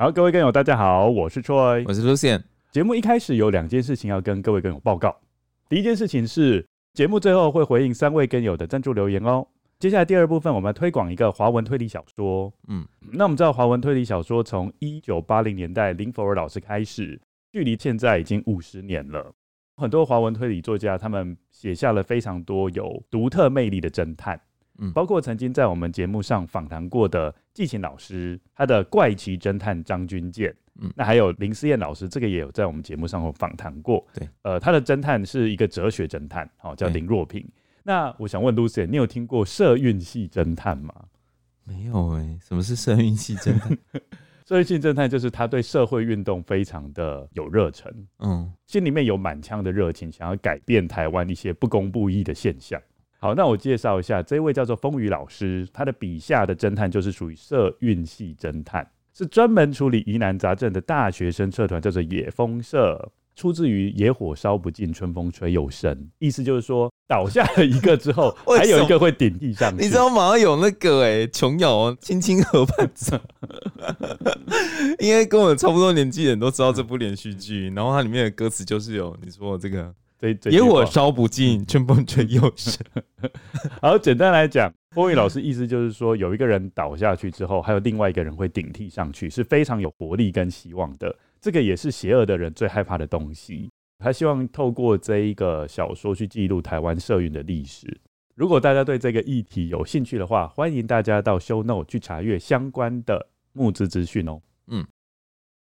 好，各位跟友，大家好，我是 Troy，我是 Lucian。节目一开始有两件事情要跟各位跟友报告，第一件事情是。节目最后会回应三位跟友的赞助留言哦。接下来第二部分，我们要推广一个华文推理小说。嗯，那我们知道华文推理小说从一九八零年代林佛尔老师开始，距离现在已经五十年了。很多华文推理作家，他们写下了非常多有独特魅力的侦探。嗯，包括曾经在我们节目上访谈过的季芹老师，他的怪奇侦探张君健。嗯，那还有林思燕老师，这个也有在我们节目上有访谈过。对，呃，他的侦探是一个哲学侦探，好、哦，叫林若平。那我想问 Lucy，你有听过社运系侦探吗？没有哎、欸，什么是社运系侦探？社运系侦探就是他对社会运动非常的有热忱，嗯，心里面有满腔的热情，想要改变台湾一些不公不义的现象。好，那我介绍一下，这位叫做风雨老师，他的笔下的侦探就是属于社运系侦探。是专门处理疑难杂症的大学生社团，叫做野风社，出自于野火烧不尽，春风吹又生。意思就是说，倒下了一个之后，还有一个会顶替上去。你知道马上有那个哎、欸，琼瑶青青河畔草，应该跟我差不多年纪的人都知道这部连续剧。然后它里面的歌词就是有你说这个。野火烧不尽，春风吹又生。好，简单来讲，波宇老师意思就是说，有一个人倒下去之后，还有另外一个人会顶替上去，是非常有活力跟希望的。这个也是邪恶的人最害怕的东西。他希望透过这一个小说去记录台湾社运的历史。如果大家对这个议题有兴趣的话，欢迎大家到 Show Note 去查阅相关的募资资讯哦。嗯，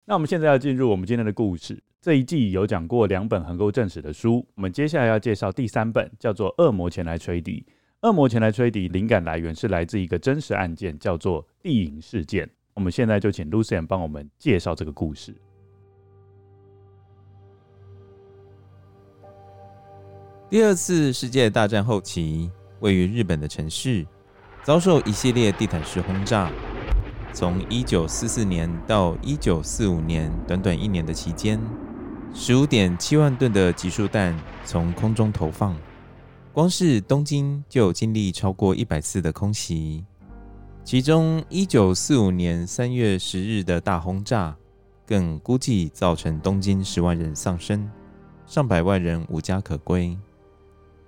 那我们现在要进入我们今天的故事。这一季有讲过两本横沟正史的书，我们接下来要介绍第三本，叫做《恶魔前来吹笛》。恶魔前来吹笛，灵感来源是来自一个真实案件，叫做地影事件。我们现在就请 Lucien 帮我们介绍这个故事。第二次世界大战后期，位于日本的城市遭受一系列地毯式轰炸。从一九四四年到一九四五年，短短一年的期间。十五点七万吨的集束弹从空中投放，光是东京就经历超过一百次的空袭。其中，一九四五年三月十日的大轰炸，更估计造成东京十万人丧生，上百万人无家可归。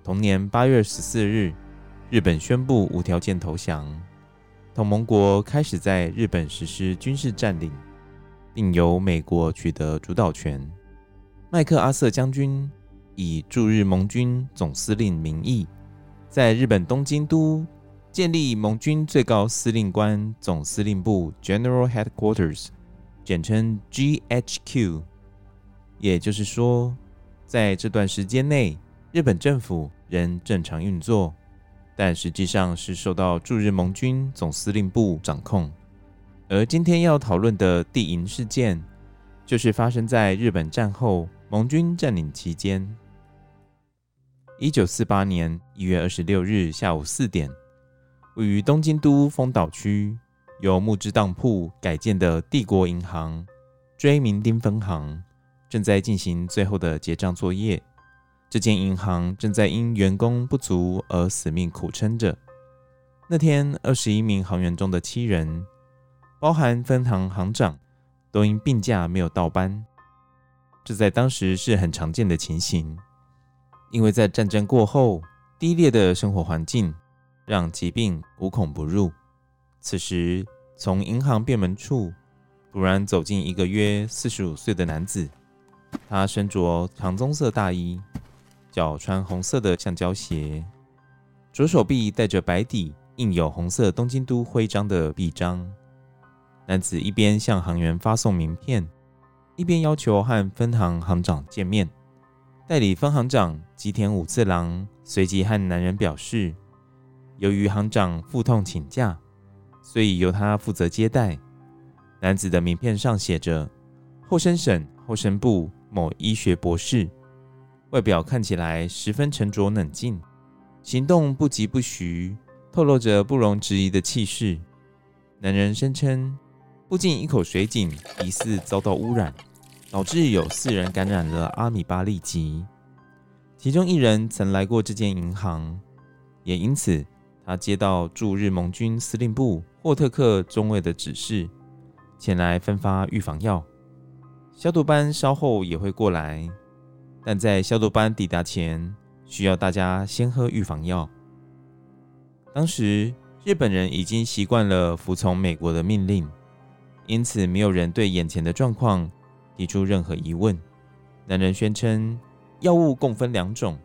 同年八月十四日，日本宣布无条件投降，同盟国开始在日本实施军事占领，并由美国取得主导权。麦克阿瑟将军以驻日盟军总司令名义，在日本东京都建立盟军最高司令官总司令部 （General Headquarters），简称 GHQ。也就是说，在这段时间内，日本政府仍正常运作，但实际上是受到驻日盟军总司令部掌控。而今天要讨论的地营事件，就是发生在日本战后。盟军占领期间，一九四八年一月二十六日下午四点，位于东京都丰岛区由木质当铺改建的帝国银行追名町分行正在进行最后的结账作业。这间银行正在因员工不足而死命苦撑着。那天，二十一名行员中的七人，包含分行行长，都因病假没有到班。这在当时是很常见的情形，因为在战争过后，低劣的生活环境让疾病无孔不入。此时，从银行便门处突然走进一个约四十五岁的男子，他身着长棕色大衣，脚穿红色的橡胶鞋，左手臂戴着白底印有红色东京都徽章的臂章。男子一边向行员发送名片，一边要求和分行行长见面。代理分行长吉田武次郎随即和男人表示，由于行长腹痛请假，所以由他负责接待。男子的名片上写着“后生省后生部某医学博士”，外表看起来十分沉着冷静，行动不疾不徐，透露着不容置疑的气势。男人声称，附近一口水井疑似遭到污染。导致有四人感染了阿米巴痢疾，其中一人曾来过这间银行，也因此他接到驻日盟军司令部霍特克中尉的指示，前来分发预防药。消毒班稍后也会过来，但在消毒班抵达前，需要大家先喝预防药。当时日本人已经习惯了服从美国的命令，因此没有人对眼前的状况。提出任何疑问，男人宣称药物共分两种，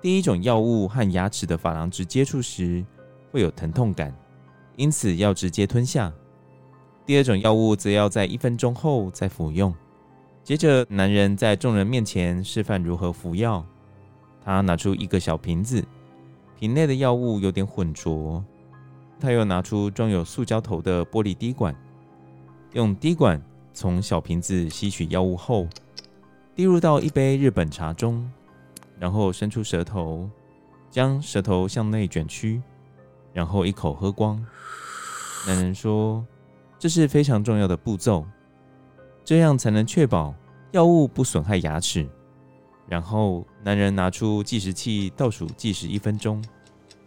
第一种药物和牙齿的珐琅质接触时会有疼痛感，因此要直接吞下；第二种药物则要在一分钟后再服用。接着，男人在众人面前示范如何服药。他拿出一个小瓶子，瓶内的药物有点浑浊。他又拿出装有塑胶头的玻璃滴管，用滴管。从小瓶子吸取药物后，滴入到一杯日本茶中，然后伸出舌头，将舌头向内卷曲，然后一口喝光。男人说：“这是非常重要的步骤，这样才能确保药物不损害牙齿。”然后，男人拿出计时器倒数计时一分钟，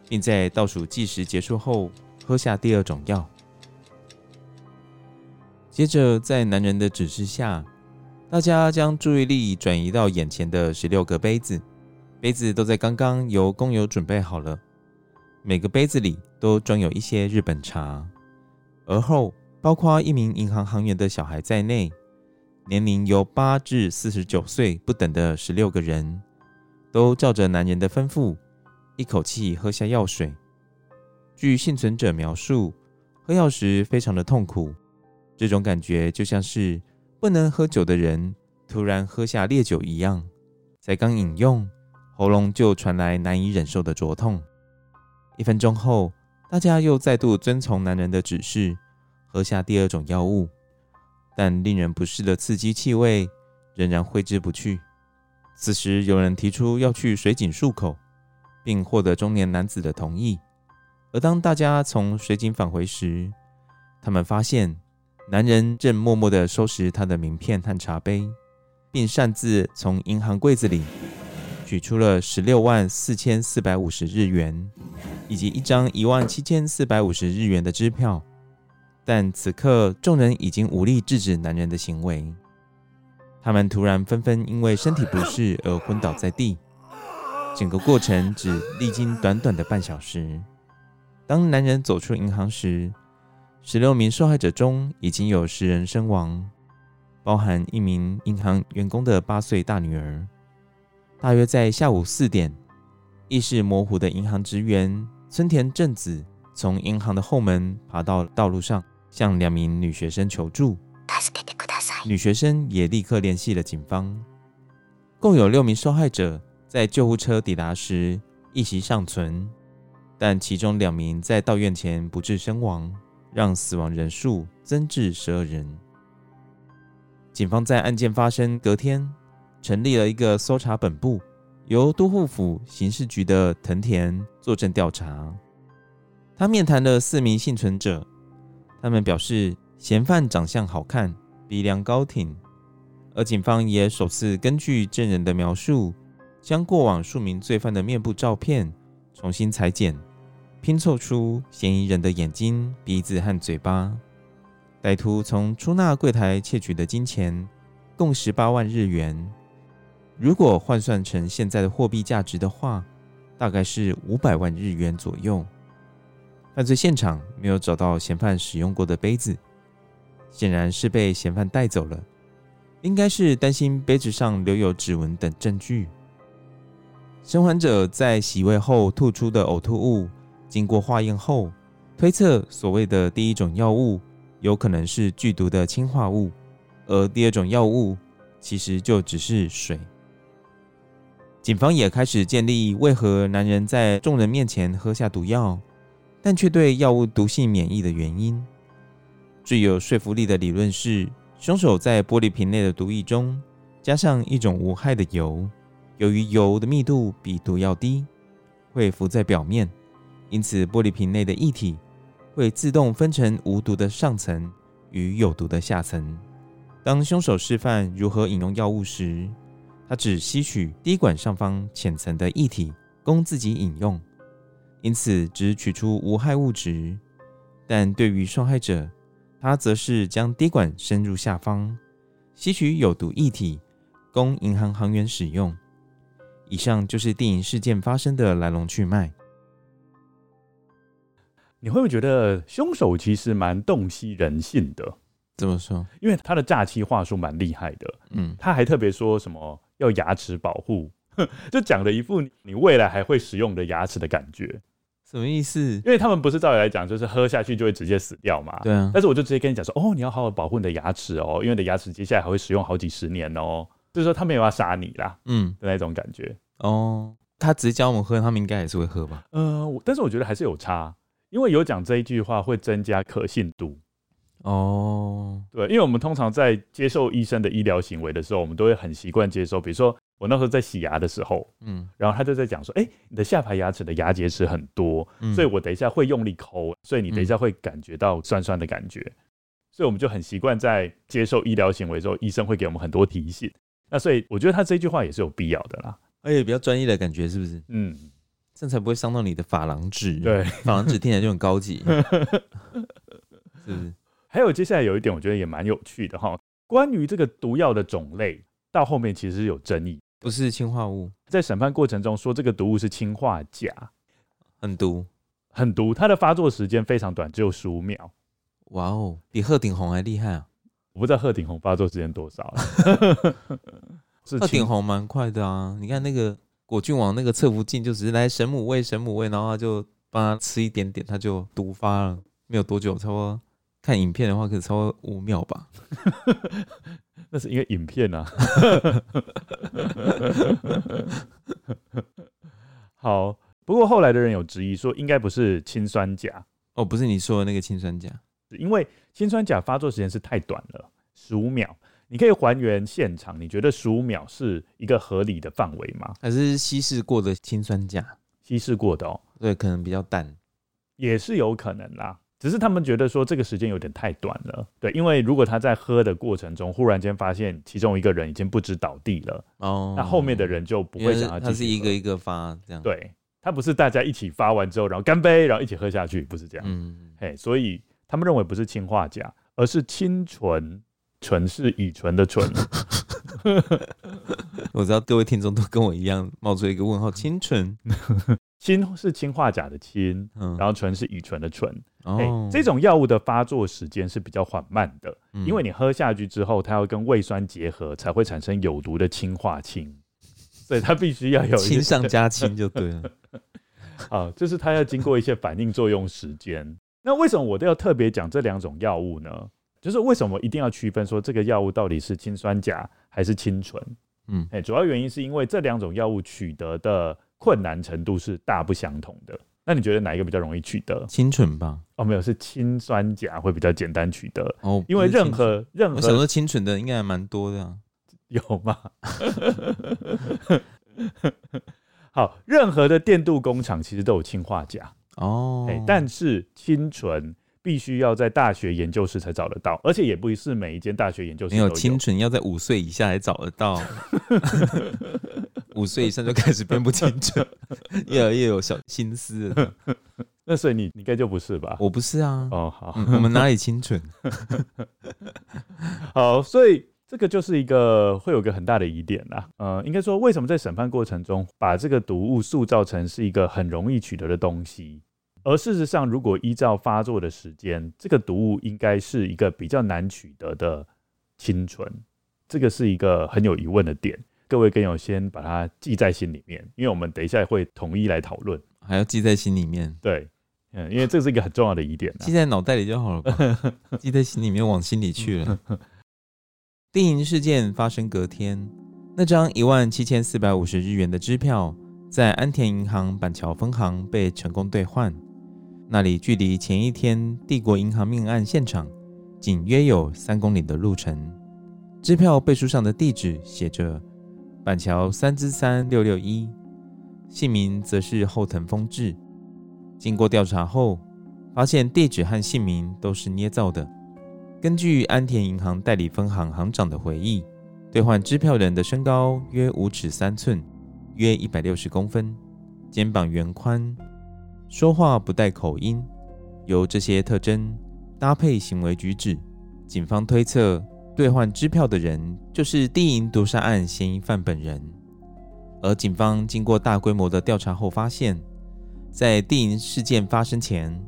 并在倒数计时结束后喝下第二种药。接着，在男人的指示下，大家将注意力转移到眼前的十六个杯子，杯子都在刚刚由工友准备好了，每个杯子里都装有一些日本茶。而后，包括一名银行行员的小孩在内，年龄由八至四十九岁不等的十六个人，都照着男人的吩咐，一口气喝下药水。据幸存者描述，喝药时非常的痛苦。这种感觉就像是不能喝酒的人突然喝下烈酒一样，才刚饮用，喉咙就传来难以忍受的灼痛。一分钟后，大家又再度遵从男人的指示，喝下第二种药物，但令人不适的刺激气味仍然挥之不去。此时，有人提出要去水井漱口，并获得中年男子的同意。而当大家从水井返回时，他们发现。男人正默默地收拾他的名片和茶杯，并擅自从银行柜子里取出了十六万四千四百五十日元以及一张一万七千四百五十日元的支票。但此刻，众人已经无力制止男人的行为。他们突然纷纷因为身体不适而昏倒在地。整个过程只历经短短的半小时。当男人走出银行时，十六名受害者中，已经有十人身亡，包含一名银行员工的八岁大女儿。大约在下午四点，意识模糊的银行职员村田正子从银行的后门爬到道路上，向两名女学生求助。女学生也立刻联系了警方。共有六名受害者在救护车抵达时一息尚存，但其中两名在到院前不治身亡。让死亡人数增至十二人。警方在案件发生隔天，成立了一个搜查本部，由都护府刑事局的藤田坐镇调查。他面谈了四名幸存者，他们表示嫌犯长相好看，鼻梁高挺，而警方也首次根据证人的描述，将过往数名罪犯的面部照片重新裁剪。拼凑出嫌疑人的眼睛、鼻子和嘴巴。歹徒从出纳柜台窃取的金钱共十八万日元，如果换算成现在的货币价值的话，大概是五百万日元左右。犯罪现场没有找到嫌犯使用过的杯子，显然是被嫌犯带走了。应该是担心杯子上留有指纹等证据。生还者在洗胃后吐出的呕吐物，经过化验后，推测所谓的第一种药物有可能是剧毒的氰化物，而第二种药物其实就只是水。警方也开始建立为何男人在众人面前喝下毒药，但却对药物毒性免疫的原因。最有说服力的理论是，凶手在玻璃瓶内的毒液中加上一种无害的油，由于油的密度比毒药低，会浮在表面，因此玻璃瓶内的液体会自动分成无毒的上层与有毒的下层。当凶手示范如何饮用药物时，他只吸取滴管上方浅层的液体供自己饮用，因此只取出无害物质。但对于受害者，他则是将滴管深入下方，吸取有毒液体，供银行行员使用。以上就是电影事件发生的来龙去脉。你会不会觉得凶手其实蛮洞悉人性的？怎么说？因为他的诈欺话术蛮厉害的。嗯，他还特别说什么要牙齿保护，就讲了一副你未来还会使用的牙齿的感觉。什么意思？因为他们不是照理来讲，就是喝下去就会直接死掉嘛。对啊。但是我就直接跟你讲说，哦，你要好好保护你的牙齿哦，因为你的牙齿接下来还会使用好几十年哦。就是说他没有要杀你啦，嗯的那种感觉。哦，他直接教我们喝，他们应该也是会喝吧？呃，但是我觉得还是有差，因为有讲这一句话会增加可信度。哦，对，因为我们通常在接受医生的医疗行为的时候，我们都会很习惯接受，比如说。我那时候在洗牙的时候，嗯，然后他就在讲说，哎、欸，你的下排牙齿的牙结石很多，嗯，所以我等一下会用力抠，所以你等一下会感觉到酸酸的感觉，嗯，所以我们就很习惯在接受医疗行为之后，医生会给我们很多提醒。那所以我觉得他这句话也是有必要的啦，而且比较专业的感觉，是不是？嗯，这样才不会伤到你的珐琅质。对，珐琅质听起来就很高级，是 不是？还有接下来有一点，我觉得也蛮有趣的哈，关于这个毒药的种类，到后面其实是有争议。不是氰化物，在审判过程中说这个毒物是氰化钾，很毒，很毒。它的发作时间非常短，只有十五秒。哇哦，比鹤顶红还厉害啊！我不知道鹤顶红发作时间多少了。鹤顶红蛮快的啊！你看那个果郡王那个侧福晋，就只是来神母喂，神母喂，然后他就帮他吃一点点，他就毒发了，没有多久，差不多看影片的话，可能超过五秒吧。那是因为影片啊。好，不过后来的人有质疑说，应该不是氰酸钾哦，不是你说的那个氰酸钾，因为氰酸钾发作时间是太短了，十五秒。你可以还原现场，你觉得十五秒是一个合理的范围吗？还是稀释过的氰酸钾？稀释过的哦，对，可能比较淡，也是有可能啦。只是他们觉得说这个时间有点太短了，对，因为如果他在喝的过程中忽然间发现其中一个人已经不知倒地了，哦，那后面的人就不会想要继续。他是一个一个发这样，对，他不是大家一起发完之后，然后干杯，然后一起喝下去，不是这样，嗯，嘿，所以他们认为不是氰化钾，而是清醇，醇是乙醇的醇。我知道各位听众都跟我一样冒出一个问号，清醇。氢是氢化钾的氢，然后醇是乙醇的醇。哦、欸，这种药物的发作时间是比较缓慢的，嗯、因为你喝下去之后，它要跟胃酸结合，才会产生有毒的氢化氢，所以它必须要有氢上 加氢就对了。好，就是它要经过一些反应作用时间。那为什么我都要特别讲这两种药物呢？就是为什么一定要区分说这个药物到底是氰酸钾还是氢醇？嗯，哎，主要原因是因为这两种药物取得的。困难程度是大不相同的。那你觉得哪一个比较容易取得？氰醇吧？哦，没有，是氰酸钾会比较简单取得。哦，因为任何任何，我想说氰醇的应该还蛮多的啊。有吗？好，任何的电镀工厂其实都有氰化钾哦，但是清纯。必须要在大学研究室才找得到，而且也不是每一间大学研究室都有。没有清纯，要在五岁以下才找得到。五岁以上就开始变不清纯，越来越有小心思了。那所以你你该就不是吧？我不是啊。哦，好，嗯、我们哪里清纯？好，所以这个就是一个会有个很大的疑点啦。呃，应该说，为什么在审判过程中把这个毒物塑造成是一个很容易取得的东西？而事实上，如果依照发作的时间，这个毒物应该是一个比较难取得的清纯，这个是一个很有疑问的点。各位更友先把它记在心里面，因为我们等一下会统一来讨论，还要记在心里面。对，嗯，因为这是一个很重要的疑点啊，记在脑袋里就好了吧，记在心里面往心里去了。定银事件发生隔天，那张一万七千四百五十日元的支票在安田银行板桥分行被成功兑换，那里距离前一天帝国银行命案现场仅约有三公里的路程。支票背书上的地址写着。板桥三之三六六一，姓名则是后藤丰志。经过调查后，发现地址和姓名都是捏造的。根据安田银行代理分行行长的回忆，兑换支票人的身高约五尺三寸，约一百六十公分，肩膀圆宽，说话不带口音。由这些特征搭配行为举止，警方推测。兑换支票的人就是地银毒杀案嫌疑犯本人，而警方经过大规模的调查后发现，在地银事件发生前，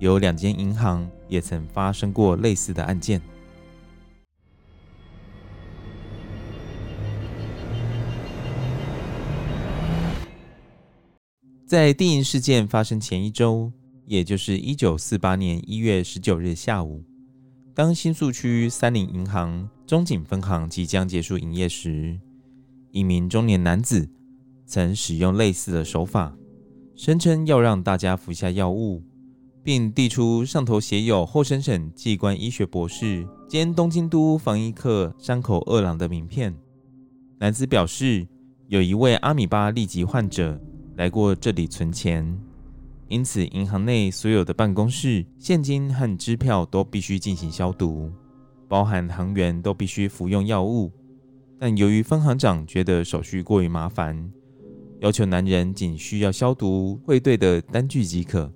有两间银行也曾发生过类似的案件。在定银事件发生前一周，也就是一九四八年一月十九日下午。当新宿区三菱银行中井分行即将结束营业时，一名中年男子曾使用类似的手法，声称要让大家服下药物，并递出上头写有后生省技官医学博士兼东京都防疫科山口二郎的名片。男子表示，有一位阿米巴痢疾患者来过这里存钱。因此，银行内所有的办公室、现金和支票都必须进行消毒，包含行员都必须服用药物。但由于分行长觉得手续过于麻烦，要求男人仅需要消毒汇兑的单据即可。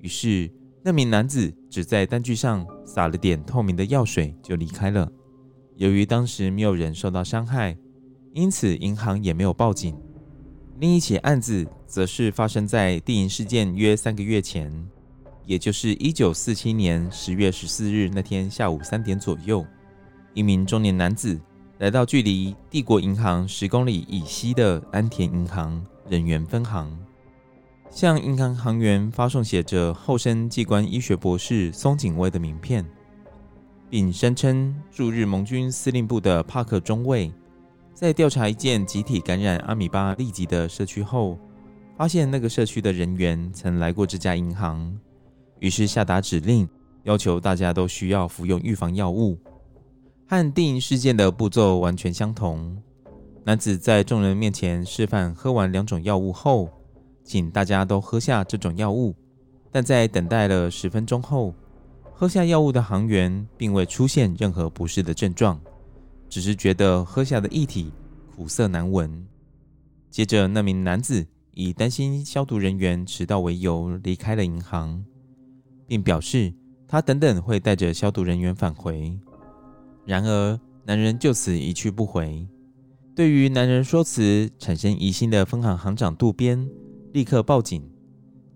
于是，那名男子只在单据上撒了点透明的药水就离开了。由于当时没有人受到伤害，因此银行也没有报警。另一起案子则是发生在地银事件约三个月前，也就是一九四七年十月十四日那天下午三点左右，一名中年男子来到距离帝国银行十公里以西的安田银行人员分行，向银行行员发送写着“后生技官医学博士松井威”的名片，并声称驻日盟军司令部的帕克中尉。在调查一件集体感染阿米巴痢疾的社区后，发现那个社区的人员曾来过这家银行，于是下达指令，要求大家都需要服用预防药物。和定银事件的步骤完全相同。男子在众人面前示范喝完两种药物后，请大家都喝下这种药物。但在等待了十分钟后，喝下药物的行员并未出现任何不适的症状。只是觉得喝下的液体苦涩难闻。接着，那名男子以担心消毒人员迟到为由离开了银行，并表示他等等会带着消毒人员返回。然而，男人就此一去不回。对于男人说辞产生疑心的分行行长渡边立刻报警，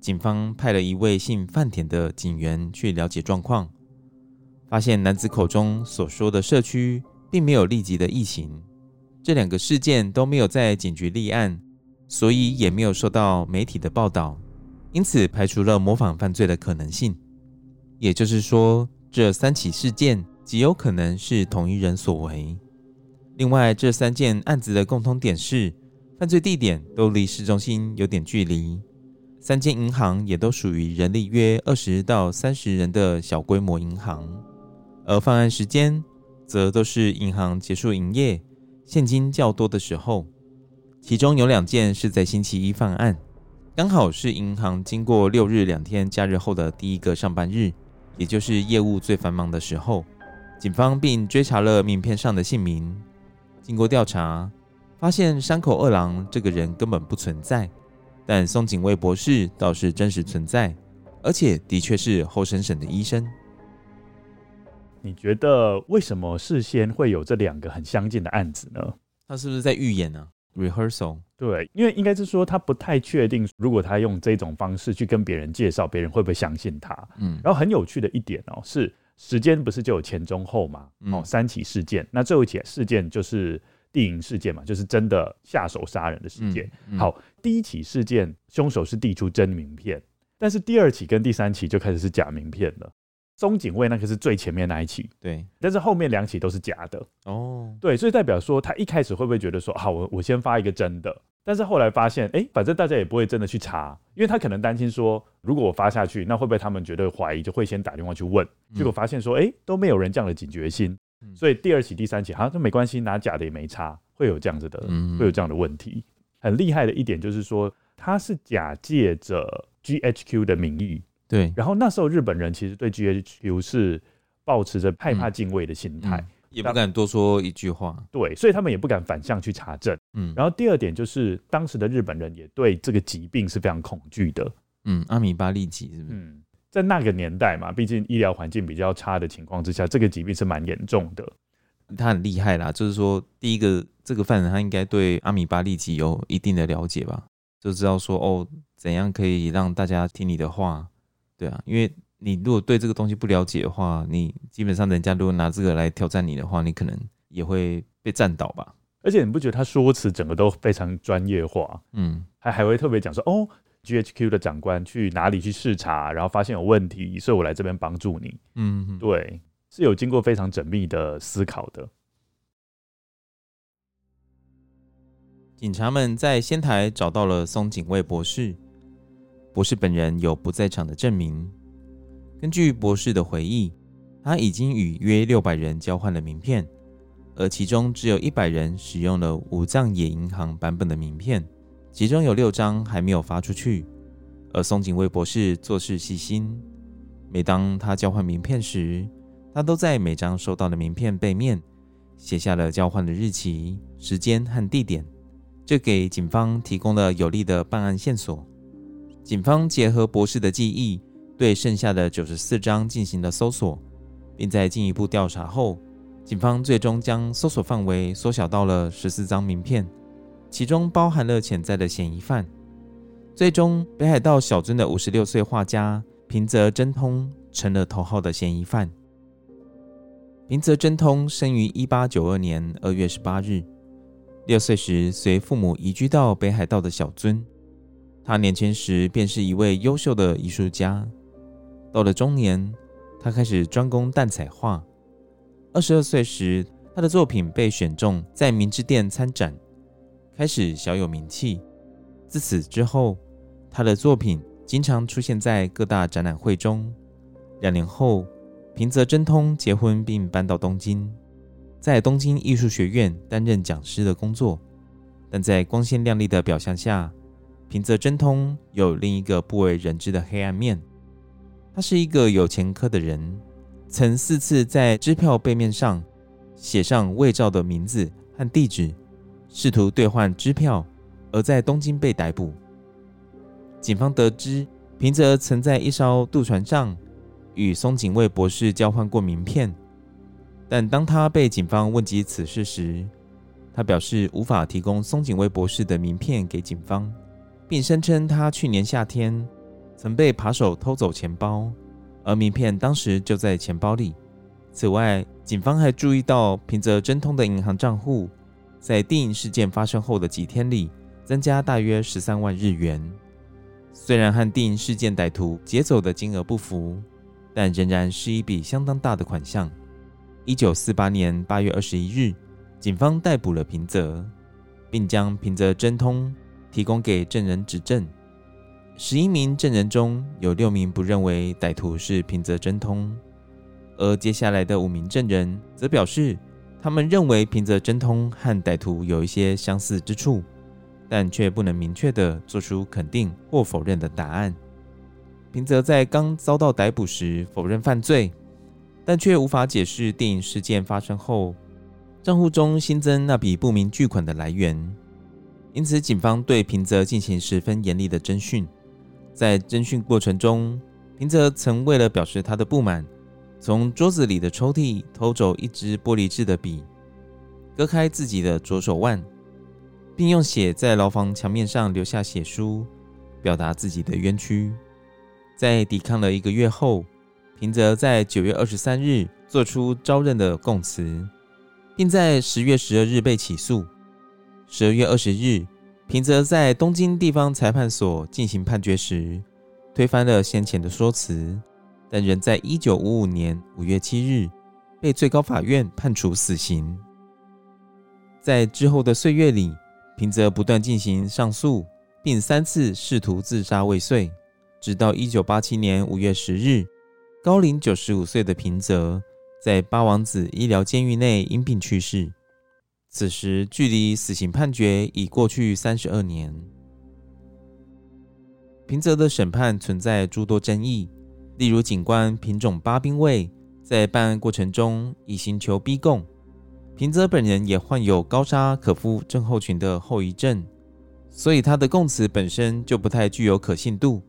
警方派了一位姓饭田的警员去了解状况，发现男子口中所说的社区。并没有立即的疫情，这两个事件都没有在警局立案，所以也没有受到媒体的报道，因此排除了模仿犯罪的可能性。也就是说，这三起事件极有可能是同一人所为。另外，这三件案子的共通点是，犯罪地点都离市中心有点距离，三间银行也都属于人力约二十到三十人的小规模银行，而犯案时间。则都是银行结束营业、现金较多的时候，其中有两件是在星期一犯案，刚好是银行经过六日两天假日后的第一个上班日，也就是业务最繁忙的时候。警方并追查了名片上的姓名，经过调查，发现山口二郎这个人根本不存在，但松井卫博士倒是真实存在，而且的确是后生省的医生。你觉得为什么事先会有这两个很相近的案子呢？他是不是在预演呢？rehearsal。对，因为应该是说他不太确定，如果他用这种方式去跟别人介绍，别人会不会相信他？嗯，然后很有趣的一点哦，是时间不是就有前中后嘛？哦，三起事件，那最后一起事件就是地营事件嘛，就是真的下手杀人的事件。好，第一起事件凶手是递出真名片，但是第二起跟第三起就开始是假名片了。松井卫那个是最前面那一起，对，但是后面两起都是假的。哦，对，所以代表说他一开始会不会觉得说，好，我我先发一个真的，但是后来发现，哎、欸，反正大家也不会真的去查，因为他可能担心说，如果我发下去，那会不会他们觉得怀疑，就会先打电话去问，结果发现说，哎、欸，都没有人这样的警觉心，所以第二起、第三起，好像都没关系，拿假的也没差，会有这样子的，会有这样的问题。很厉害的一点就是说，他是假借着 GHQ 的名义。对，然后那时候日本人其实对 GHQ 是抱持着害怕敬畏的心态，嗯嗯，也不敢多说一句话。对，所以他们也不敢反向去查证。嗯，然后第二点就是当时的日本人也对这个疾病是非常恐惧的。嗯，阿米巴痢疾是不是？嗯，在那个年代嘛，毕竟医疗环境比较差的情况之下，这个疾病是蛮严重的。他很厉害啦，就是说第一个这个犯人他应该对阿米巴痢疾有一定的了解吧，就知道说哦，怎样可以让大家听你的话。对啊，因为你如果对这个东西不了解的话，你基本上人家如果拿这个来挑战你的话，你可能也会被战倒吧。而且你不觉得他说辞整个都非常专业化？嗯，还还会特别讲说，哦，GHQ 的长官去哪里去视察，然后发现有问题，所以我来这边帮助你。嗯，对，是有经过非常缜密的思考的。警察们在仙台找到了松井卫博士。博士本人有不在场的证明。根据博士的回忆，他已经与约六百人交换了名片，而其中只有一百人使用了武藏野银行版本的名片，其中有六张还没有发出去。而松井卫博士做事细心，每当他交换名片时，他都在每张收到的名片背面写下了交换的日期、时间和地点，这给警方提供了有力的办案线索。警方结合博士的记忆，对剩下的九十四张进行了搜索，并在进一步调查后，警方最终将搜索范围缩小到了十四张名片，其中包含了潜在的嫌疑犯。最终，北海道小樽的五十六岁画家平泽真通成了头号的嫌疑犯。平泽真通生于一八九二年二月十八日，六岁时随父母移居到北海道的小樽。他年轻时便是一位优秀的艺术家，到了中年，他开始专攻淡彩画。二十二岁时，他的作品被选中在明治店参展，开始小有名气。自此之后，他的作品经常出现在各大展览会中。两年后，平泽真通结婚并搬到东京，在东京艺术学院担任讲师的工作，但在光鲜亮丽的表象下。平泽真通有另一个不为人知的黑暗面。他是一个有前科的人，曾四次在支票背面上写上伪造的名字和地址，试图兑换支票，而在东京被逮捕。警方得知，平泽曾在一艘渡船上与松井卫博士交换过名片，但当他被警方问及此事时，他表示无法提供松井卫博士的名片给警方。并声称他去年夏天曾被扒手偷走钱包，而名片当时就在钱包里。此外，警方还注意到平泽真通的银行账户在电影事件发生后的几天里增加大约十三万日元。虽然和电影事件歹徒劫走的金额不符，但仍然是一笔相当大的款项。一九四八年八月二十一日，警方逮捕了平泽，并将平泽真通。提供给证人指证，十一名证人中有六名不认为歹徒是平泽真通，而接下来的五名证人则表示，他们认为平泽真通和歹徒有一些相似之处，但却不能明确地做出肯定或否认的答案。平泽在刚遭到逮捕时否认犯罪，但却无法解释电影事件发生后账户中新增那笔不明巨款的来源。因此，警方对平泽进行十分严厉的侦讯。在侦讯过程中，平泽曾为了表示他的不满，从桌子里的抽屉偷走一支玻璃制的笔，割开自己的左手腕，并用血在牢房墙面上留下血书，表达自己的冤屈。在抵抗了一个月后，平泽在九月二十三日做出招认的供词，并在十月十二日被起诉。十二月二十日，平泽在东京地方裁判所进行判决时，推翻了先前的说辞，但仍在一九五五年五月七日被最高法院判处死刑。在之后的岁月里，平泽不断进行上诉，并三次试图自杀未遂。直到一九八七年五月十日，高龄九十五岁的平泽在八王子医疗监狱内因病去世。此时，距离死刑判决已过去三十二年。平泽的审判存在诸多争议，例如警官品种八兵卫在办案过程中以刑求逼供，平泽本人也患有高沙可夫症候群的后遗症，所以他的供词本身就不太具有可信度。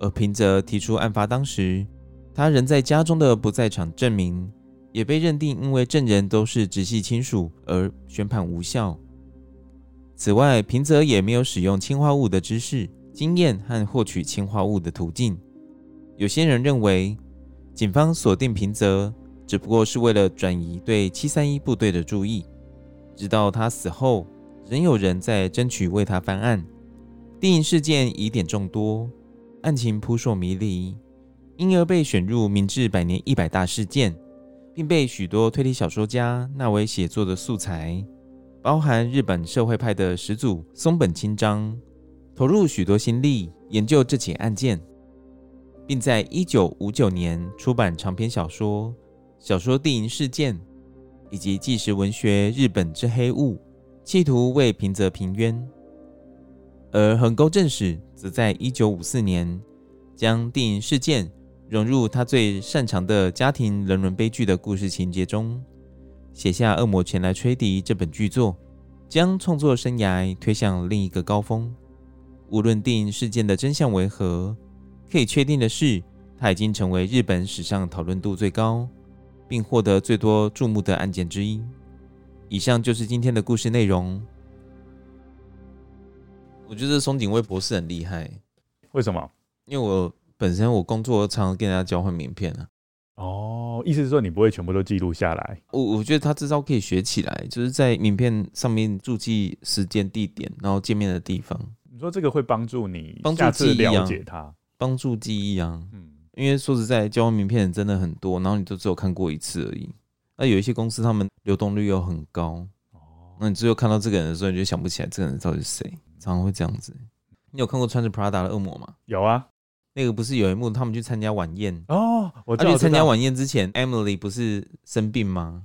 而平泽提出案发当时他人在家中的不在场证明，也被认定因为证人都是直系亲属而宣判无效。此外，平泽也没有使用氰化物的知识、经验和获取氰化物的途径。有些人认为，警方锁定平泽只不过是为了转移对七三一部队的注意。直到他死后，仍有人在争取为他翻案。电影事件疑点众多。案情扑朔迷离，因而被选入明治百年一百大事件，并被许多推理小说家纳为写作的素材，包含日本社会派的始祖松本清张，投入许多心力研究这起案件，并在一九五九年出版长篇小说《小说地银事件》，以及纪实文学《日本之黑雾》，企图为平泽平冤。而横沟正史则在一九五四年将地银事件融入他最擅长的家庭人伦悲剧的故事情节中，写下《恶魔前来吹笛》这本巨作，将创作生涯推向另一个高峰。无论电影事件的真相为何，可以确定的是，它已经成为日本史上讨论度最高，并获得最多注目的案件之一。以上就是今天的故事内容。我觉得松井卫博士很厉害，为什么？因为我本身我工作常常跟人家交换名片啊。哦，意思是说你不会全部都记录下来？我我觉得他这招可以学起来，就是在名片上面注记时间、地点，然后见面的地方。你说这个会帮助你帮助记忆了解他，帮助记忆啊。嗯，因为说实在，交换名片真的很多，然后你都只有看过一次而已。那有一些公司他们流动率又很高，哦，那你最后看到这个人的时候，你就想不起来这个人到底是谁。常常会这样子。你有看过穿着 Prada 的恶魔吗？有啊，那个不是有一幕他们去参加晚宴哦。我去参加晚宴之前，Emily 不是生病吗？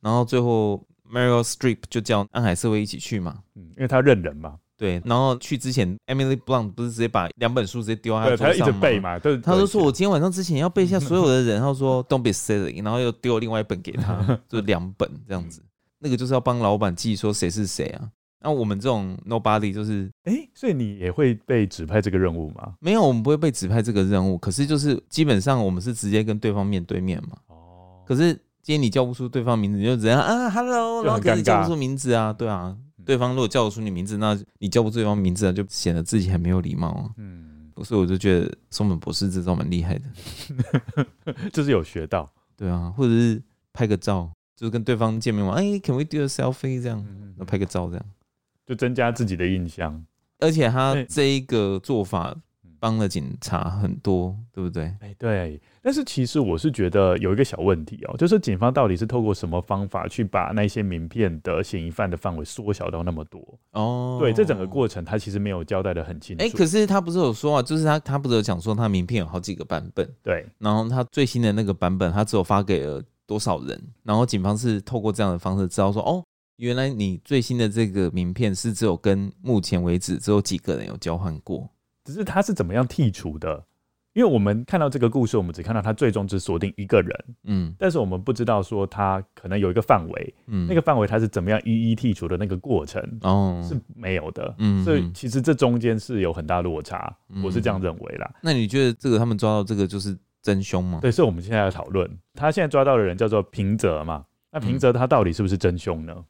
然后最后 Meryl Streep 就叫安海瑟薇一起去嘛。嗯，因为他认人嘛。对，然后去之前，Emily Blunt 不是直接把两本书直接丢在他桌上吗？他一直背嘛。他就说：“我今天晚上之前要背一下所有的人。”他说：“Don't be silly。”然后又丢了另外一本给他，就两本这样子。那个就是要帮老板记说谁是谁啊。那我们这种 nobody 就是，哎、欸，所以你也会被指派这个任务吗？没有，我们不会被指派这个任务。可是就是基本上我们是直接跟对方面对面嘛。哦。可是今天你叫不出对方名字，你就怎样啊？Hello，然后可是你叫不出名字啊？对啊。对方如果叫得出你名字，那你叫不出对方名字啊，就显得自己很没有礼貌啊。嗯。所以我就觉得松本博士这招蛮厉害的，就是有学到。对啊，或者是拍个照，就是跟对方见面嘛。哎、欸，Can we do a selfie？这样，那拍个照这样。就增加自己的印象，而且他这一个做法帮了警察很多，对不对？哎，对。但是其实我是觉得有一个小问题哦，就是警方到底是透过什么方法去把那些名片的嫌疑犯的范围缩小到那么多？哦，对，这整个过程他其实没有交代的很清楚。哎，可是他不是有说啊，就是他他不是有讲说他名片有好几个版本，对。然后他最新的那个版本，他只有发给了多少人？然后警方是透过这样的方式知道说，哦。原来你最新的这个名片是只有跟目前为止只有几个人有交换过，只是他是怎么样剔除的？因为我们看到这个故事，我们只看到他最终只锁定一个人，嗯，但是我们不知道说他可能有一个范围，嗯，那个范围他是怎么样一一剔除的那个过程，哦，是没有的，嗯，所以其实这中间是有很大落差，嗯，我是这样认为啦。那你觉得这个他们抓到这个就是真凶吗？对，所以我们现在要讨论，他现在抓到的人叫做平泽嘛，那平泽他到底是不是真凶呢？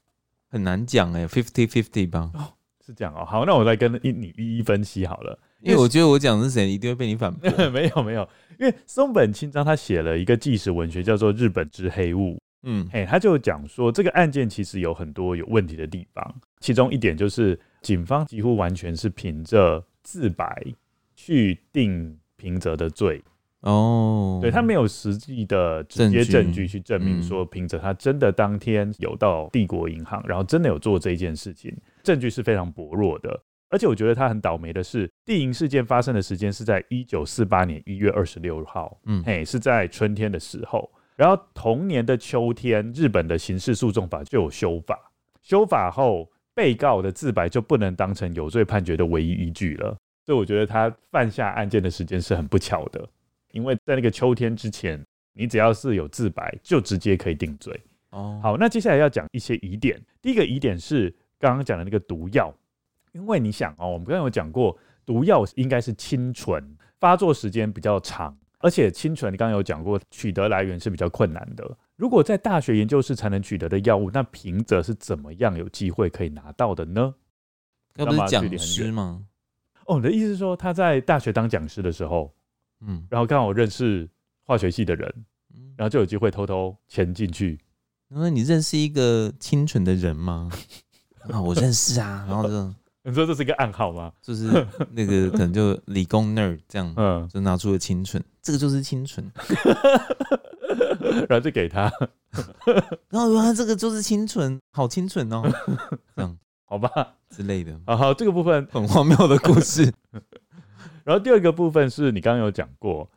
很难讲哎，fifty fifty 吧。哦，是这样哦。好，那我再跟一你一一分析好了。因为我觉得我讲的是谁，一定会被你反驳。没有没有，因为松本清张他写了一个纪实文学，叫做《日本之黑雾》。嗯，嘿，他就讲说这个案件其实有很多有问题的地方，其中一点就是警方几乎完全是凭着自白去定平泽的罪。哦，对，他没有实际的直接证据去证明说平泽他真的当天有到帝国银行，然后真的有做这一件事情，证据是非常薄弱的。而且我觉得他很倒霉的是，地银事件发生的时间是在一九四八年一月二十六号，嗯，嘿，是在春天的时候。然后同年的秋天，日本的刑事诉讼法就有修法，修法后被告的自白就不能当成有罪判决的唯一依据了。所以我觉得他犯下案件的时间是很不巧的，因为在那个秋天之前，你只要是有自白，就直接可以定罪。哦，好，那接下来要讲一些疑点。第一个疑点是刚刚讲的那个毒药。因为你想哦，我们刚刚有讲过，毒药应该是清纯，发作时间比较长，而且清纯，你刚刚有讲过，取得来源是比较困难的。如果在大学研究室才能取得的药物，那平泽是怎么样有机会可以拿到的呢？要不是讲师吗？哦，你的意思是说他在大学当讲师的时候，嗯，然后刚好认识化学系的人，然后就有机会偷偷潜进去。那你认识一个清纯的人吗？啊，我认识啊，然后就。你说这是一个暗号吗？就是那个可能就理工 nerd 这样，嗯，就拿出了清纯，这个就是清纯，然后就给他，然后他这个就是清纯，好清纯哦，这样好吧之类的，啊好，这个部分很荒谬的故事。然后第二个部分是你刚刚有讲过，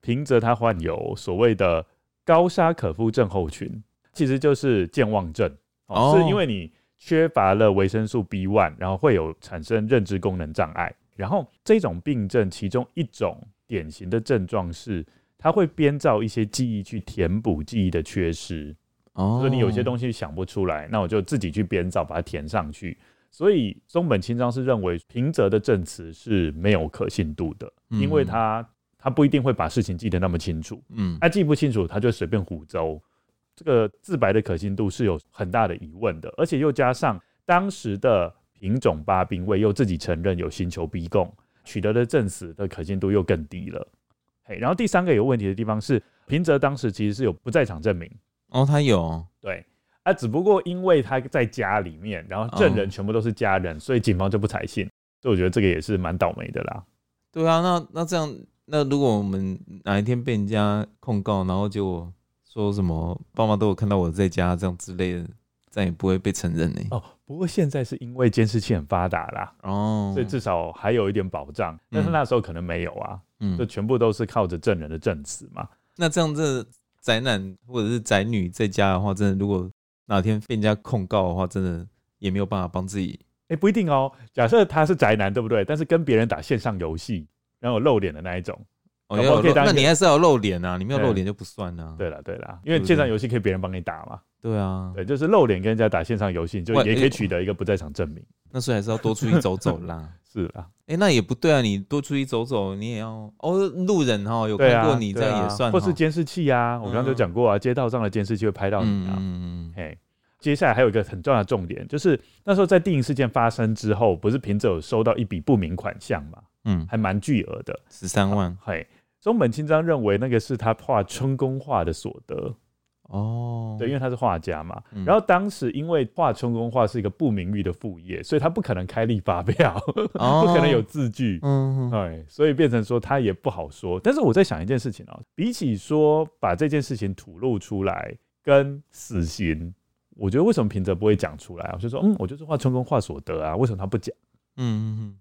平泽他患有所谓的高沙可夫症候群，其实就是健忘症，哦，是因为你。缺乏了维生素 B one，然后会有产生认知功能障碍。然后这种病症其中一种典型的症状是，它会编造一些记忆去填补记忆的缺失。哦，所以你有些东西想不出来，那我就自己去编造，把它填上去。所以松本清张是认为平泽的证词是没有可信度的，因为他他不一定会把事情记得那么清楚。嗯，他记不清楚，他就随便胡诌。这个自白的可信度是有很大的疑问的，而且又加上当时的平种八兵卫又自己承认有刑求逼供，取得的证词的可信度又更低了。嘿，然后第三个有问题的地方是，平泽当时其实是有不在场证明哦，他有对啊，只不过因为他在家里面，然后证人全部都是家人，哦、所以警方就不采信，所以我觉得这个也是蛮倒霉的啦。对啊，那那这样，那如果我们哪一天被人家控告，然后就。说什么爸妈都有看到我在家这样之类的，再也不会被承认呢？哦，不过现在是因为监视器很发达啦，哦，所以至少还有一点保障。但是那时候可能没有啊，嗯，就全部都是靠着证人的证词嘛。那这样子宅男或者是宅女在家的话，真的如果哪天被人家控告的话，真的也没有办法帮自己。哎，不一定哦。假设他是宅男，对不对？但是跟别人打线上游戏，然后露脸的那一种。哦，那你还是要露脸啊！你没有露脸就不算啊。对了，对了，因为线上游戏可以别人帮你打嘛。对啊，对，就是露脸跟人家打线上游戏，就也可以取得一个不在场证明。那所以还是要多出去走走啦。是啊，哎，那也不对啊，你多出去走走，你也要哦，路人哈有看过你这样也算。或是监视器啊，我刚刚就讲过啊，街道上的监视器会拍到你啊。嗯接下来还有一个很重要的重点，就是那时候在电影事件发生之后，不是平泽有收到一笔不明款项嘛？嗯，还蛮巨额的，十三万。嘿。松本清张认为那个是他画春宫画的所得哦，对，因为他是画家嘛。嗯、然后当时因为画春宫画是一个不名誉的副业，所以他不可能开立发票，哦、不可能有字据，嗯，对，所以变成说他也不好说。但是我在想一件事情啊，比起说把这件事情吐露出来跟死刑，我觉得为什么平泽不会讲出来？我就说，嗯，我就是画春宫画所得啊，为什么他不讲？嗯嗯嗯，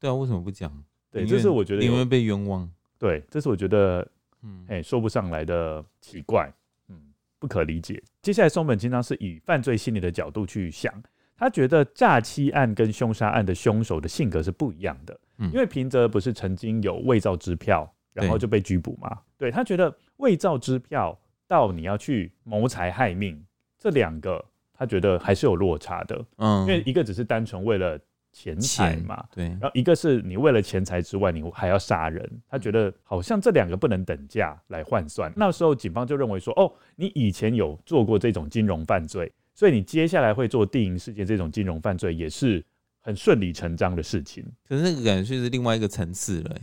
对啊，为什么不讲？对，这是我觉得因为被冤枉。对，这是我觉得，嗯，哎，说不上来的奇怪，嗯，不可理解。接下来，松本经常是以犯罪心理的角度去想，他觉得诈欺案跟凶杀案的凶手的性格是不一样的。嗯，因为平泽不是曾经有伪造支票，然后就被拘捕吗？对，对，他觉得伪造支票到你要去谋财害命，这两个他觉得还是有落差的。嗯，因为一个只是单纯为了。钱财嘛，对，然后一个是你为了钱财之外，你还要杀人，他觉得好像这两个不能等价来换算。那时候警方就认为说，哦，你以前有做过这种金融犯罪，所以你接下来会做地银事件这种金融犯罪也是很顺理成章的事情。可是那个感觉就是另外一个层次了，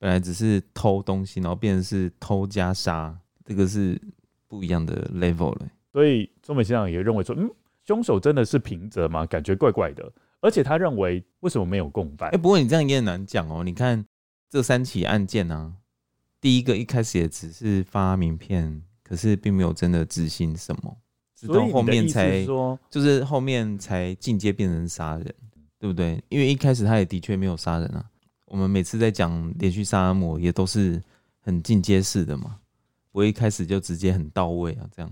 本来只是偷东西，然后变成是偷加杀，这个是不一样的 level 了。所以中美先生也认为说，嗯，凶手真的是平泽吗？感觉怪怪的。而且他认为，为什么没有共犯？哎、欸，不过你这样也很难讲哦。你看这三起案件呢、啊，第一个一开始也只是发名片，可是并没有真的执行什么，直到后面才说，就是后面才进阶变成杀人，对不对？因为一开始他也的确没有杀人啊。我们每次在讲连续杀人魔，也都是很进阶式的嘛，不会一开始就直接很到位啊。这样，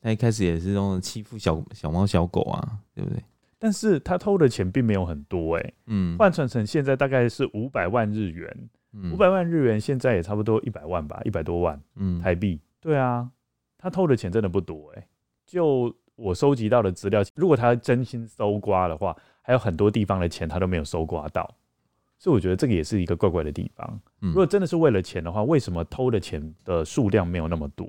他一开始也是用欺负小小猫小狗啊，对不对？但是他偷的钱并没有很多哎、欸，嗯，换算成现在大概是五百万日元，五百万日元现在也差不多一百万吧，一百多万，嗯，台币。对啊，他偷的钱真的不多哎、欸。就我收集到的资料，如果他真心搜刮的话，还有很多地方的钱他都没有搜刮到，所以我觉得这个也是一个怪怪的地方。如果真的是为了钱的话，为什么偷的钱的数量没有那么多？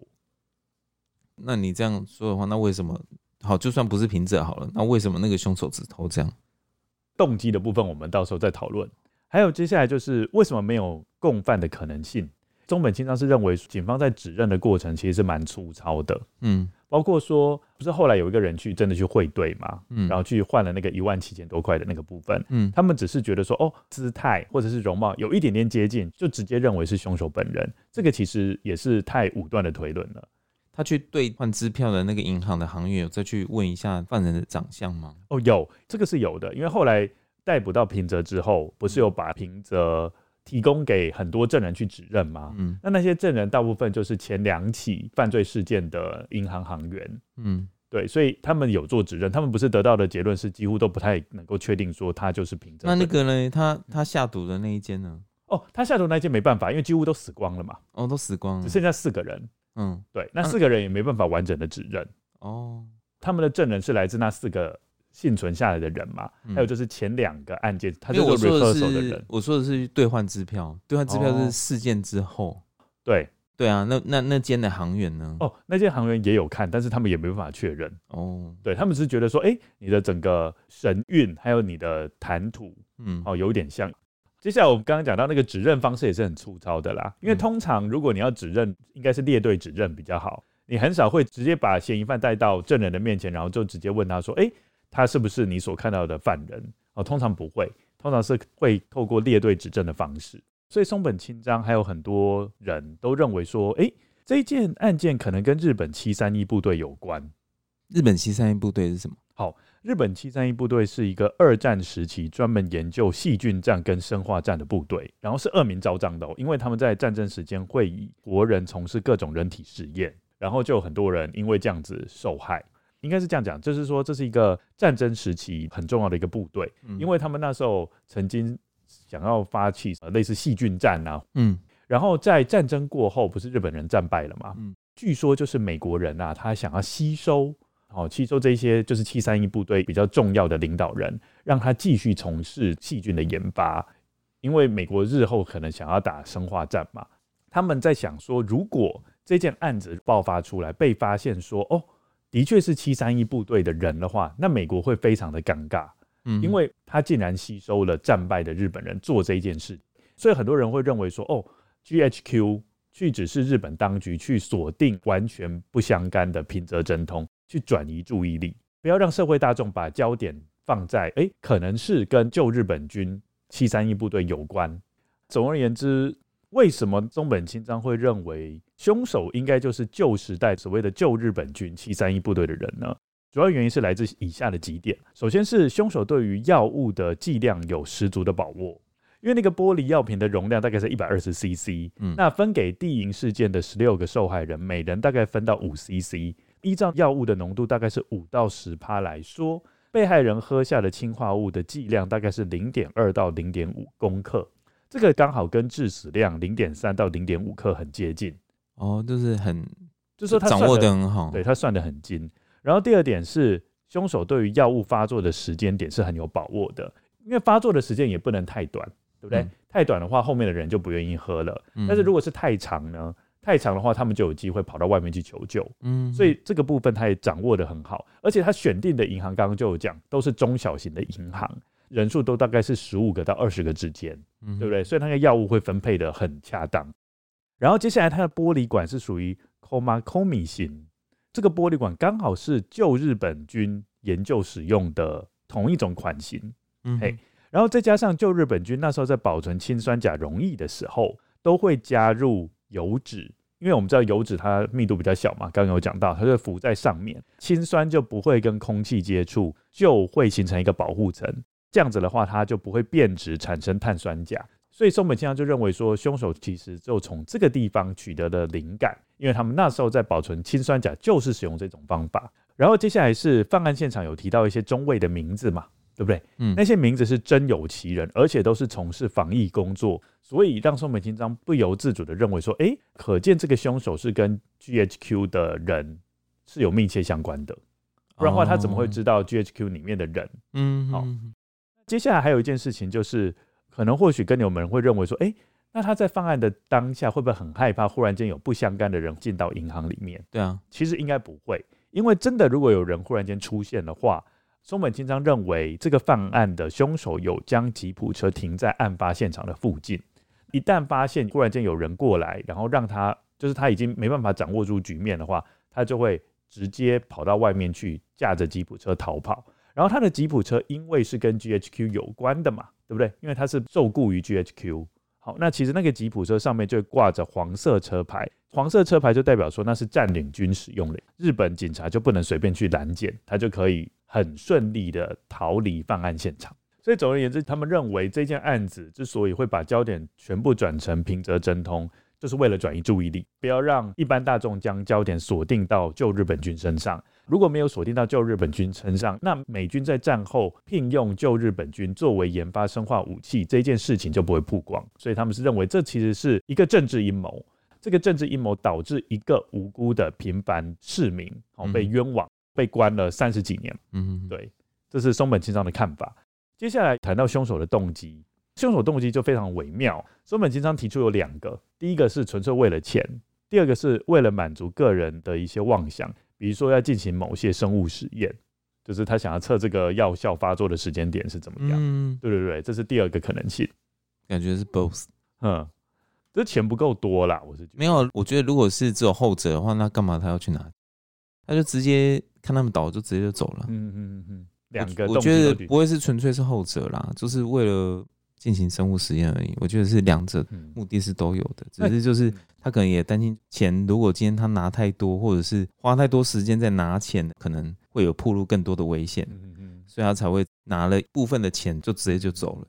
那你这样说的话，那为什么？好，就算不是平者好了，那为什么那个凶手只偷这样？动机的部分我们到时候再讨论。还有接下来就是为什么没有共犯的可能性？中本清张是认为警方在指认的过程其实是蛮粗糙的，嗯，包括说不是后来有一个人去真的去汇兑嘛，嗯，然后去换了那个一万七千多块的那个部分，嗯，他们只是觉得说哦姿态或者是容貌有一点点接近，就直接认为是凶手本人，这个其实也是太武断的推论了。他去兑换支票的那个银行的行员有再去问一下犯人的长相吗？哦，有，这个是有的。因为后来逮捕到平泽之后，不是有把平泽提供给很多证人去指认吗？嗯，那那些证人大部分就是前两起犯罪事件的银行行员。嗯，对，所以他们有做指认，他们不是得到的结论是几乎都不太能够确定说他就是平泽。那那个呢？他他下毒的那一间呢？哦，他下毒那一间没办法，因为几乎都死光了嘛。哦，都死光了，只剩下四个人。嗯，对，那四个人也没办法完整的指认哦。他们的证人是来自那四个幸存下来的人嘛？还有就是前两个案件，他就是说的人，我说的是兑换支票，兑换支票是事件之后。对对啊，那那那间的行员呢？哦，那间行员也有看，但是他们也没办法确认哦。对，他们是觉得说，哎，你的整个神韵还有你的谈吐，嗯，哦，有点像。接下来我们刚刚讲到那个指认方式也是很粗糙的啦，因为通常如果你要指认，应该是列队指认比较好，你很少会直接把嫌疑犯带到证人的面前，然后就直接问他说：“诶，他是不是你所看到的犯人？”哦，通常不会，通常是会透过列队指证的方式。所以松本清张还有很多人都认为说：“诶，这一件案件可能跟日本七三一部队有关。”日本七三一部队是什么？好。日本七三一部队是一个二战时期专门研究细菌战跟生化战的部队，然后是恶名昭彰的哦，因为他们在战争时间会以国人从事各种人体实验，然后就有很多人因为这样子受害。应该是这样讲，就是说这是一个战争时期很重要的一个部队，因为他们那时候曾经想要发起类似细菌战啊，嗯，然后在战争过后，不是日本人战败了吗？嗯，据说就是美国人啊，他想要吸收。好，吸收这些就是七三一部队比较重要的领导人，让他继续从事细菌的研发，因为美国日后可能想要打生化战嘛。他们在想说，如果这件案子爆发出来，被发现说，哦，的确是七三一部队的人的话，那美国会非常的尴尬，嗯，因为他竟然吸收了战败的日本人做这一件事，所以很多人会认为说，哦，GHQ 去指示日本当局去锁定完全不相干的平泽真通。去转移注意力，不要让社会大众把焦点放在哎、欸，可能是跟旧日本军七三一部队有关。总而言之，为什么中本清张会认为凶手应该就是旧时代所谓的旧日本军七三一部队的人呢？主要原因是来自以下的几点：首先是凶手对于药物的剂量有十足的把握，因为那个玻璃药瓶的容量大概是一百二十 CC，嗯，那分给地营事件的十六个受害人，每人大概分到五 CC。依照药物的浓度大概是五到十趴来说，被害人喝下的氰化物的剂量大概是零点二到零点五公克，这个刚好跟致死量零点三到零点五克很接近。哦，就是很，就是说他掌握的很好，对，他算的很精。然后第二点是，凶手对于药物发作的时间点是很有把握的，因为发作的时间也不能太短，对不对？嗯、太短的话，后面的人就不愿意喝了。但是如果是太长呢？太长的话，他们就有机会跑到外面去求救。嗯，所以这个部分他也掌握的很好，而且他选定的银行刚刚就有讲，都是中小型的银行。人数都大概是十五个到二十个之间，嗯、对不对？所以那个药物会分配的很恰当。然后接下来它的玻璃管是属于 Komakomi 型，这个玻璃管刚好是旧日本军研究使用的同一种款型，嗯嘿。然后再加上旧日本军那时候在保存氢酸钾溶液的时候，都会加入油脂。因为我们知道油脂它密度比较小嘛，刚刚有讲到，它就浮在上面，氢酸就不会跟空气接触，就会形成一个保护层。这样子的话，它就不会变质产生碳酸钾。所以松本清张就认为说，凶手其实就从这个地方取得了灵感，因为他们那时候在保存氢酸钾就是使用这种方法。然后接下来是犯案现场有提到一些中尉的名字嘛。对不对？嗯，那些名字是真有其人，而且都是从事防疫工作，所以让松本清张不由自主的认为说，哎，可见这个凶手是跟 GHQ 的人是有密切相关的，不然的话他怎么会知道 GHQ 里面的人？嗯，好。接下来还有一件事情就是，可能或许跟你们会认为说，哎，那他在犯案的当下会不会很害怕，忽然间有不相干的人进到银行里面？对啊，其实应该不会，因为真的如果有人忽然间出现的话。松本清张认为，这个犯案的凶手有将吉普车停在案发现场的附近。一旦发现忽然间有人过来，然后让他就是他已经没办法掌握住局面的话，他就会直接跑到外面去，驾着吉普车逃跑。然后他的吉普车因为是跟 GHQ 有关的嘛，对不对？因为他是受雇于 GHQ。好，那其实那个吉普车上面就挂着黄色车牌，黄色车牌就代表说那是占领军使用的，日本警察就不能随便去拦截，他就可以。很顺利的逃离犯案现场，所以总而言之，他们认为这件案子之所以会把焦点全部转成平泽真通，就是为了转移注意力，不要让一般大众将焦点锁定到旧日本军身上。如果没有锁定到旧日本军身上，那美军在战后聘用旧日本军作为研发生化武器这件事情就不会曝光。所以他们是认为这其实是一个政治阴谋，这个政治阴谋导致一个无辜的平凡市民哦被冤枉。被关了三十几年，嗯，对，这是松本清张的看法。接下来谈到凶手的动机，凶手动机就非常微妙。松本清张提出有两个，第一个是纯粹为了钱，第二个是为了满足个人的一些妄想，比如说要进行某些生物实验，就是他想要测这个药效发作的时间点是怎么样。嗯，对对对，这是第二个可能性。感觉是 both，嗯，这钱不够多啦，我是觉得。没有，我觉得如果是只有后者的话，那干嘛他要去拿？他就直接。看他们倒就直接就走了。嗯嗯嗯，两个我觉得不会是纯粹是后者啦，就是为了进行生物实验而已。我觉得是两者目的是都有的，只是就是他可能也担心钱，如果今天他拿太多，或者是花太多时间在拿钱，可能会有暴露更多的危险。嗯嗯，所以他才会拿了部分的钱就直接就走了。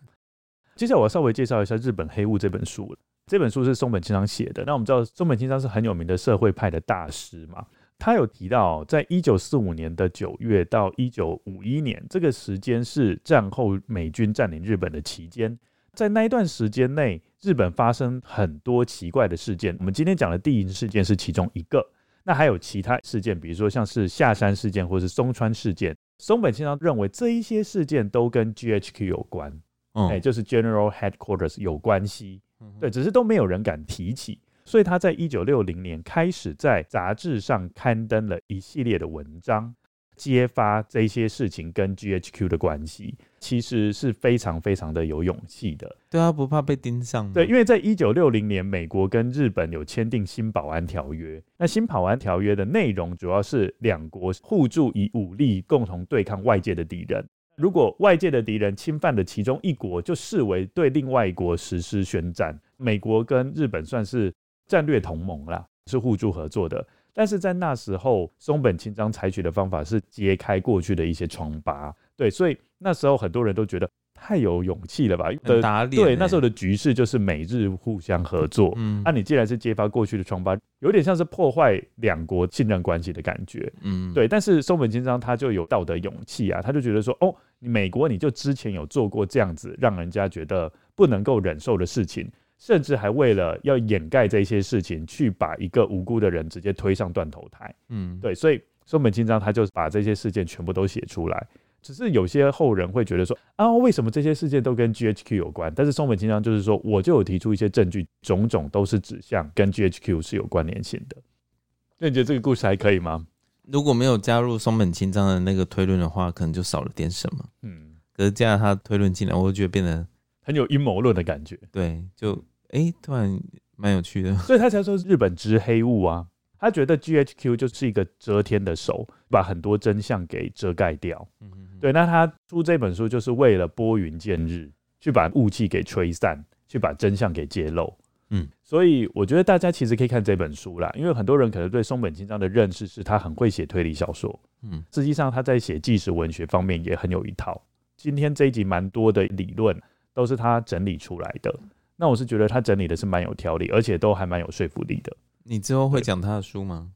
接下来我稍微介绍一下《日本黑雾》这本书。这本书是松本清张写的。那我们知道松本清张是很有名的社会派的大师嘛。他有提到，在一九四五年的九月到一九五一年这个时间是战后美军占领日本的期间，在那一段时间内，日本发生很多奇怪的事件。我们今天讲的地银事件是其中一个，那还有其他事件，比如说像是下山事件或是松川事件。松本清张认为这一些事件都跟 GHQ 有关，哎，就是 General Headquarters 有关系，对，只是都没有人敢提起。所以他在一九六零年开始在杂志上刊登了一系列的文章，揭发这些事情跟 GHQ 的关系，其实是非常非常的有勇气的。对啊，不怕被盯上。对，因为在一九六零年，美国跟日本有签订新保安条约。那新保安条约的内容主要是两国互助以武力共同对抗外界的敌人。如果外界的敌人侵犯了其中一国，就视为对另外一国实施宣战。美国跟日本算是。战略同盟啦，是互助合作的。但是在那时候，松本清张采取的方法是揭开过去的一些疮疤。对，所以那时候很多人都觉得太有勇气了吧？打脸。对，那时候的局势就是美日互相合作。嗯，那、啊、你既然是揭发过去的疮疤，有点像是破坏两国信任关系的感觉。嗯，对。但是松本清张他就有道德勇气啊，他就觉得说，哦，美国你就之前有做过这样子让人家觉得不能够忍受的事情。甚至还为了要掩盖这些事情，去把一个无辜的人直接推上断头台。嗯，对，所以松本清张他就把这些事件全部都写出来。只是有些后人会觉得说啊，为什么这些事件都跟 GHQ 有关？但是松本清张就是说，我就有提出一些证据，种种都是指向跟 GHQ 是有关联性的。那你觉得这个故事还可以吗？如果没有加入松本清张的那个推论的话，可能就少了点什么。嗯。可是加了他推论进来，我就觉得变得很有阴谋论的感觉。对，就哎、欸，突然蛮有趣的。所以他才说日本之黑雾啊，他觉得 GHQ 就是一个遮天的手，把很多真相给遮盖掉。嗯。对，那他出这本书就是为了拨云见日，去把雾气给吹散，去把真相给揭露。嗯，所以我觉得大家其实可以看这本书啦，因为很多人可能对松本清张的认识是他很会写推理小说，嗯，实际上他在写纪实文学方面也很有一套。今天这一集蛮多的理论都是他整理出来的，那我是觉得他整理的是蛮有条理，而且都还蛮有说服力的。你之后会讲他的书吗？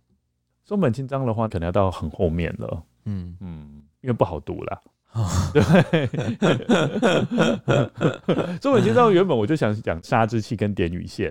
松本清张的话，可能要到很后面了，嗯嗯，因为不好读啦。对，松本清张原本我就想讲《杀之气》跟《点与线》，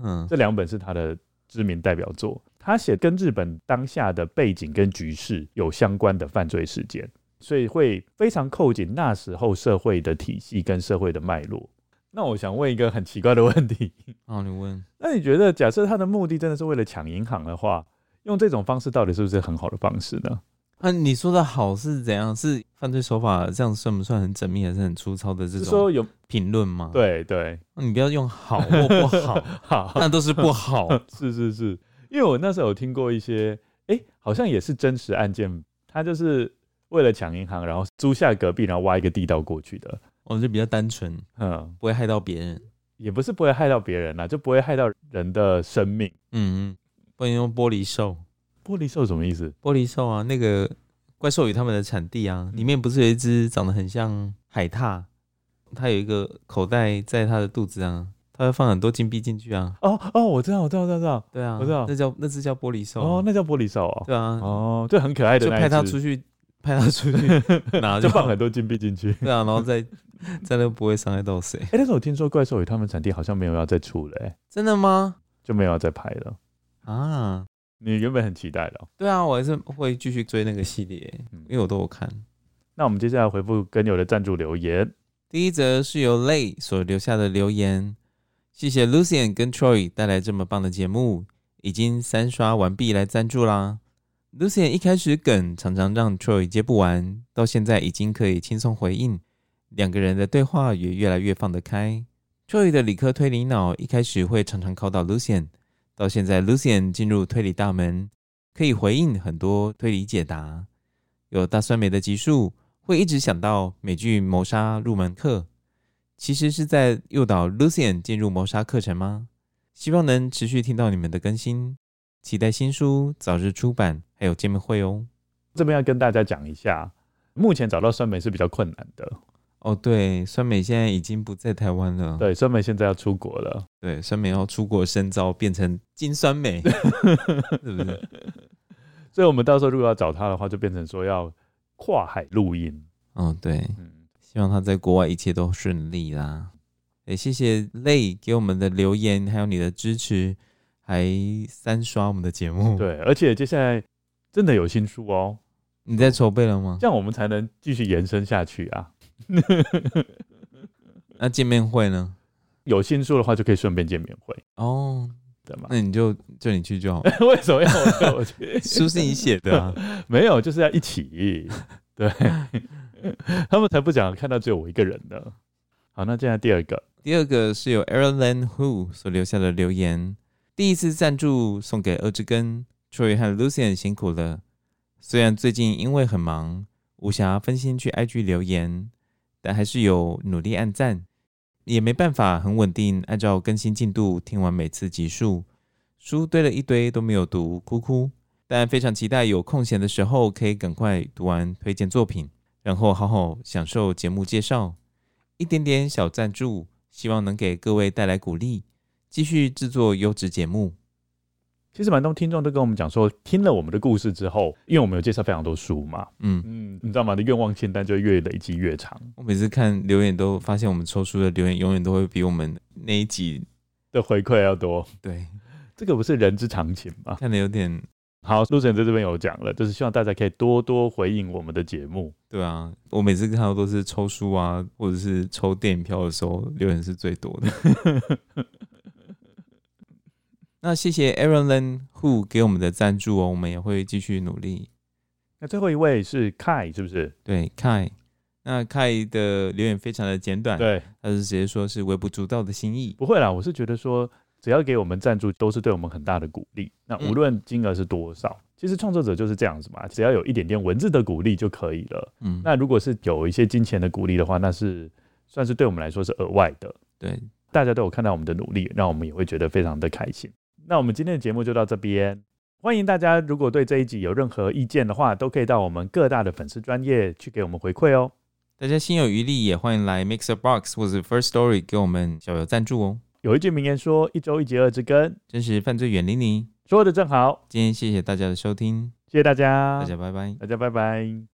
嗯，这两本是他的知名代表作。他写跟日本当下的背景跟局势有相关的犯罪事件，所以会非常扣紧那时候社会的体系跟社会的脉络。那我想问一个很奇怪的问题，啊，你问？那你觉得，假设他的目的真的是为了抢银行的话，用这种方式到底是不是很好的方式呢？那、啊、你说的好是怎样？是犯罪手法这样算不算很缜密，还是很粗糙的这种？说有评论吗？对对，你不要用好或不好，好，那都是不好。是是是，因为我那时候有听过一些，哎、欸，好像也是真实案件，他就是为了抢银行，然后租下隔壁，然后挖一个地道过去的。我就比较单纯，嗯，不会害到别人，也不是不会害到别人啦，就不会害到人的生命。嗯嗯，不能用玻璃兽。玻璃兽什么意思？玻璃兽啊，那个怪兽与他们的产地啊，里面不是有一只长得很像海獭，它有一个口袋在它的肚子啊，它会放很多金币进去啊。哦哦，我知道，我知道，我知道，对啊，我知道，那叫那只叫玻璃兽。哦，那叫玻璃兽啊。对啊，哦，就很可爱的，就派它出去，派它出去 拿，就放很多金币进去。对啊，然后再 再都不会伤害到谁。哎，但是我听说怪兽与他们产地好像没有要再出了，哎，真的吗？就没有要再拍了啊。你原本很期待的。喔，对啊，我还是会继续追那个系列，因为我都有看。那我们接下来回复跟友的赞助留言。第一则是由 Lay 所留下的留言，谢谢 Lucien 跟 Troy 带来这么棒的节目，已经三刷完毕来赞助啦。Lucien 一开始梗常常让 Troy 接不完，到现在已经可以轻松回应，两个人的对话也越来越放得开。Troy 的理科推理脑一开始会常常考到 Lucian，。到现在 Lucian 进入推理大门，可以回应很多推理解答。有大酸梅的集数，会一直想到美剧《谋杀入门课》，其实是在诱导 Lucian 进入谋杀课程吗？希望能持续听到你们的更新，期待新书早日出版，还有见面会哦。这边要跟大家讲一下，目前找到酸梅是比较困难的。哦，对，酸梅现在已经不在台湾了。对，酸梅现在要出国了。对，酸梅要出国深造，变成金酸梅，是不是？所以，我们到时候如果要找他的话，就变成说要跨海录音。哦，对，嗯，希望他在国外一切都顺利啦。也谢谢 Lay 给我们的留言，还有你的支持，还三刷我们的节目。对，而且接下来真的有新书哦。你在筹备了吗？这样我们才能继续延伸下去啊。那见面会呢？有新书的话，就可以顺便见面会哦，对吗？那你就就你去就好。为什么要我去？书是你写的啊？没有，就是要一起。对，他们才不想看到只有我一个人的。好，那接下来第二个，第二个是由 Airland Who 所留下的留言。第一次赞助送给二之根，Troy 和 Lucian 辛苦了。虽然最近因为很忙。无暇分心去 IG 留言，但还是有努力按赞，也没办法很稳定按照更新进度听完每次集数，书堆了一堆都没有读，哭哭。但非常期待有空闲的时候可以赶快读完推荐作品，然后好好享受节目介绍。一点点小赞助，希望能给各位带来鼓励，继续制作优质节目。其实蛮多听众都跟我们讲说，听了我们的故事之后，因为我们有介绍非常多书嘛，嗯嗯，你知道吗？的愿望清单就越累积越长。我每次看留言都发现，我们抽书的留言永远都会比我们那一集的回馈要多。对，这个不是人之常情吗？看的有点好。Lucien 在这边有讲了，就是希望大家可以多多回应我们的节目。对啊，我每次看到都是抽书啊，或者是抽电影票的时候，留言是最多的。那谢谢 Aaron Len Who 给我们的赞助哦，我们也会继续努力。那最后一位是 Kai，是不是？对，Kai，那 Kai 的留言非常的简短，对，他是直接说是微不足道的心意。不会啦，我是觉得说，只要给我们赞助，都是对我们很大的鼓励。那无论金额是多少，嗯、其实创作者就是这样子嘛，只要有一点点文字的鼓励就可以了。嗯，那如果是有一些金钱的鼓励的话，那是算是对我们来说是额外的。对，大家都有看到我们的努力，让我们也会觉得非常的开心。那我们今天的节目就到这边。欢迎大家，如果对这一集有任何意见的话，都可以到我们各大的粉丝专业去给我们回馈哦。大家心有余力，也欢迎来 MixerBox 或者 First Story 给我们小额赞助哦。有一句名言说：“一周一集二之根，真实犯罪远离你。”说的正好。今天谢谢大家的收听，谢谢大家，大家拜拜，大家拜拜。